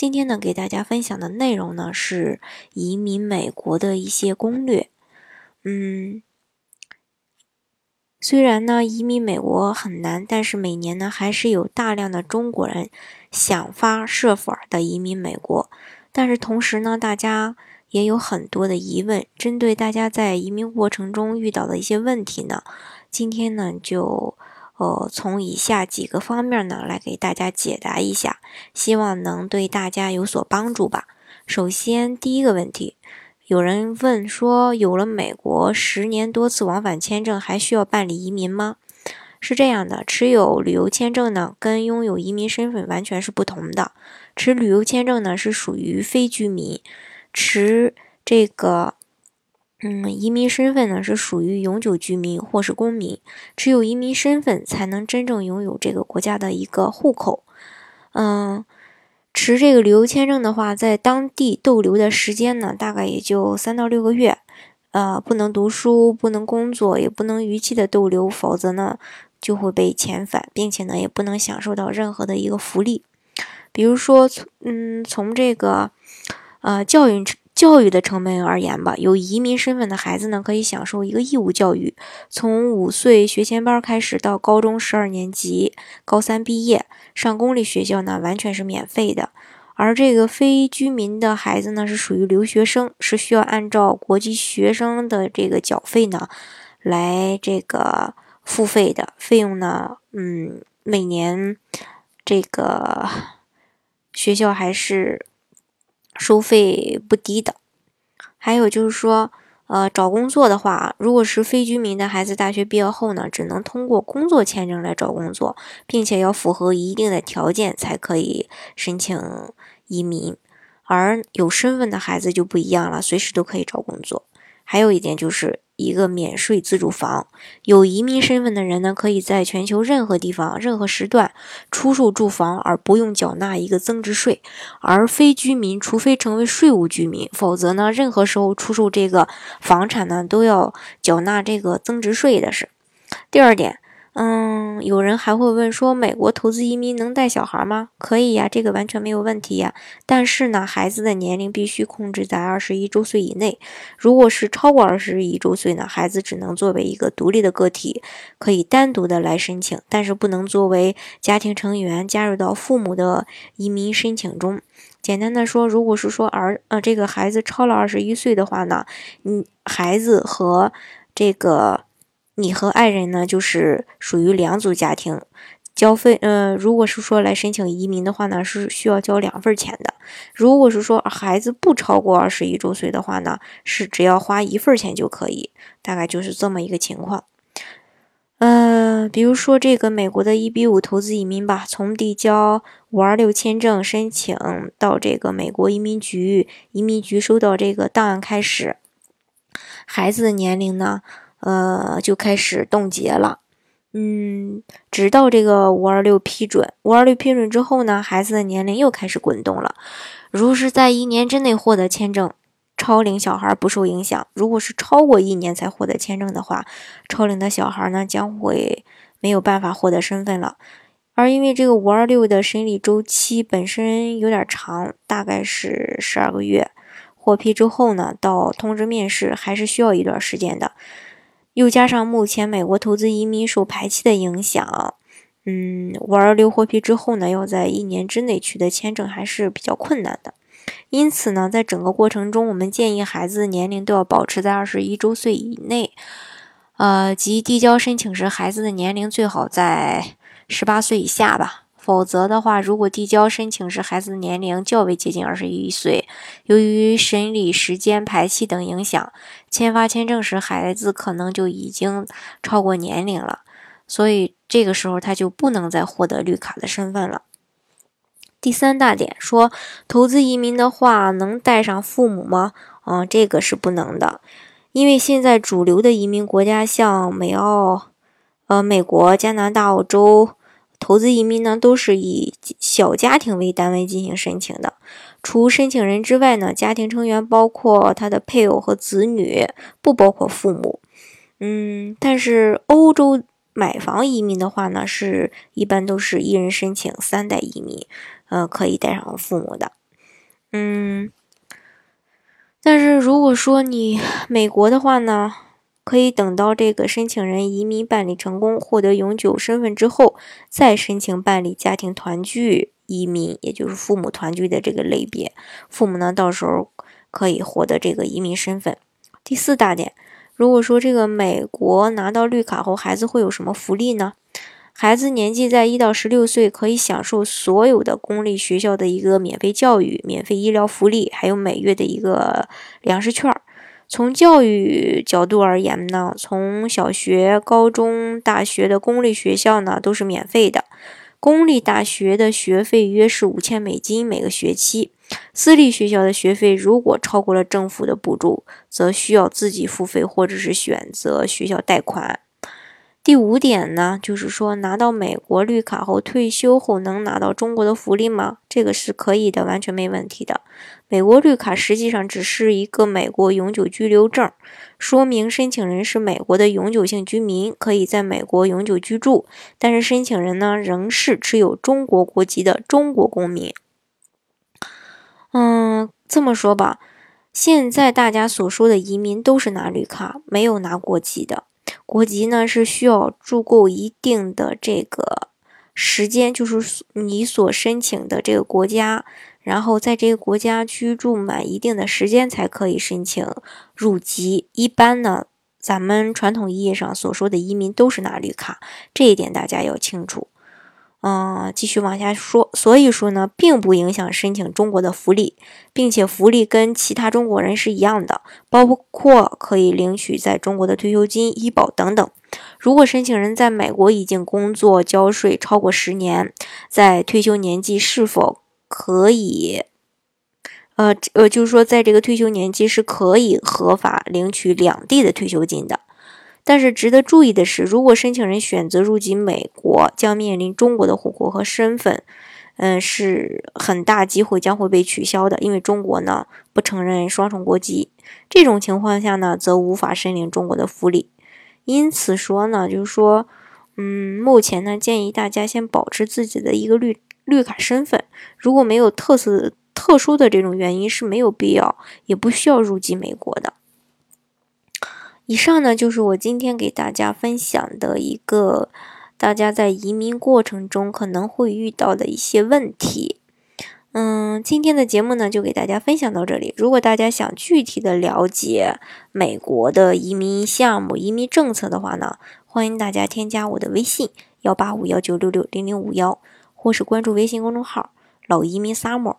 今天呢，给大家分享的内容呢是移民美国的一些攻略。嗯，虽然呢移民美国很难，但是每年呢还是有大量的中国人想方设法的移民美国。但是同时呢，大家也有很多的疑问。针对大家在移民过程中遇到的一些问题呢，今天呢就。呃，从以下几个方面呢，来给大家解答一下，希望能对大家有所帮助吧。首先，第一个问题，有人问说，有了美国十年多次往返签证，还需要办理移民吗？是这样的，持有旅游签证呢，跟拥有移民身份完全是不同的。持旅游签证呢，是属于非居民；持这个。嗯，移民身份呢是属于永久居民或是公民，只有移民身份才能真正拥有这个国家的一个户口。嗯，持这个旅游签证的话，在当地逗留的时间呢，大概也就三到六个月。呃，不能读书，不能工作，也不能逾期的逗留，否则呢就会被遣返，并且呢也不能享受到任何的一个福利，比如说从嗯从这个呃教育。教育的成本而言吧，有移民身份的孩子呢，可以享受一个义务教育，从五岁学前班开始到高中十二年级，高三毕业上公立学校呢，完全是免费的。而这个非居民的孩子呢，是属于留学生，是需要按照国际学生的这个缴费呢，来这个付费的费用呢，嗯，每年这个学校还是。收费不低的，还有就是说，呃，找工作的话，如果是非居民的孩子，大学毕业后呢，只能通过工作签证来找工作，并且要符合一定的条件才可以申请移民，而有身份的孩子就不一样了，随时都可以找工作。还有一点就是。一个免税自住房，有移民身份的人呢，可以在全球任何地方、任何时段出售住房，而不用缴纳一个增值税。而非居民，除非成为税务居民，否则呢，任何时候出售这个房产呢，都要缴纳这个增值税的是。第二点。嗯，有人还会问说，美国投资移民能带小孩吗？可以呀，这个完全没有问题呀。但是呢，孩子的年龄必须控制在二十一周岁以内。如果是超过二十一周岁呢，孩子只能作为一个独立的个体，可以单独的来申请，但是不能作为家庭成员加入到父母的移民申请中。简单的说，如果是说儿呃这个孩子超了二十一岁的话呢，嗯，孩子和这个。你和爱人呢，就是属于两组家庭，交费。呃，如果是说来申请移民的话呢，是需要交两份钱的。如果是说孩子不超过二十一周岁的话呢，是只要花一份钱就可以。大概就是这么一个情况。嗯，比如说这个美国的一比五投资移民吧，从递交五二六签证申请到这个美国移民局移民局收到这个档案开始，孩子的年龄呢？呃，就开始冻结了，嗯，直到这个五二六批准，五二六批准之后呢，孩子的年龄又开始滚动了。如是在一年之内获得签证，超龄小孩不受影响；如果是超过一年才获得签证的话，超龄的小孩呢将会没有办法获得身份了。而因为这个五二六的审理周期本身有点长，大概是十二个月，获批之后呢，到通知面试还是需要一段时间的。又加上目前美国投资移民受排期的影响，嗯，五二六获批之后呢，要在一年之内取得签证还是比较困难的。因此呢，在整个过程中，我们建议孩子年龄都要保持在二十一周岁以内，呃，及递交申请时，孩子的年龄最好在十八岁以下吧。否则的话，如果递交申请时孩子的年龄较为接近二十一岁，由于审理时间、排期等影响，签发签证时孩子可能就已经超过年龄了，所以这个时候他就不能再获得绿卡的身份了。第三大点说，投资移民的话能带上父母吗？嗯，这个是不能的，因为现在主流的移民国家像美澳、呃美国、加拿大、澳洲，投资移民呢都是以小家庭为单位进行申请的。除申请人之外呢，家庭成员包括他的配偶和子女，不包括父母。嗯，但是欧洲买房移民的话呢，是一般都是一人申请三代移民，呃，可以带上父母的。嗯。但是如果说你美国的话呢，可以等到这个申请人移民办理成功，获得永久身份之后，再申请办理家庭团聚移民，也就是父母团聚的这个类别。父母呢，到时候可以获得这个移民身份。第四大点，如果说这个美国拿到绿卡后，孩子会有什么福利呢？孩子年纪在一到十六岁，可以享受所有的公立学校的一个免费教育、免费医疗福利，还有每月的一个粮食券儿。从教育角度而言呢，从小学、高中、大学的公立学校呢都是免费的。公立大学的学费约是五千美金每个学期，私立学校的学费如果超过了政府的补助，则需要自己付费或者是选择学校贷款。第五点呢，就是说拿到美国绿卡后，退休后能拿到中国的福利吗？这个是可以的，完全没问题的。美国绿卡实际上只是一个美国永久居留证，说明申请人是美国的永久性居民，可以在美国永久居住。但是申请人呢，仍是持有中国国籍的中国公民。嗯，这么说吧，现在大家所说的移民都是拿绿卡，没有拿国籍的。国籍呢是需要住够一定的这个时间，就是你所申请的这个国家，然后在这个国家居住满一定的时间才可以申请入籍。一般呢，咱们传统意义上所说的移民都是拿绿卡，这一点大家要清楚。嗯，继续往下说，所以说呢，并不影响申请中国的福利，并且福利跟其他中国人是一样的，包括可以领取在中国的退休金、医保等等。如果申请人在美国已经工作、交税超过十年，在退休年纪是否可以，呃呃，就是说在这个退休年纪是可以合法领取两地的退休金的。但是值得注意的是，如果申请人选择入籍美国，将面临中国的户口和身份，嗯，是很大机会将会被取消的，因为中国呢不承认双重国籍。这种情况下呢，则无法申领中国的福利。因此说呢，就是说，嗯，目前呢，建议大家先保持自己的一个绿绿卡身份，如果没有特色特殊的这种原因，是没有必要也不需要入籍美国的。以上呢就是我今天给大家分享的一个大家在移民过程中可能会遇到的一些问题。嗯，今天的节目呢就给大家分享到这里。如果大家想具体的了解美国的移民项目、移民政策的话呢，欢迎大家添加我的微信幺八五幺九六六零零五幺，或是关注微信公众号“老移民 summer”。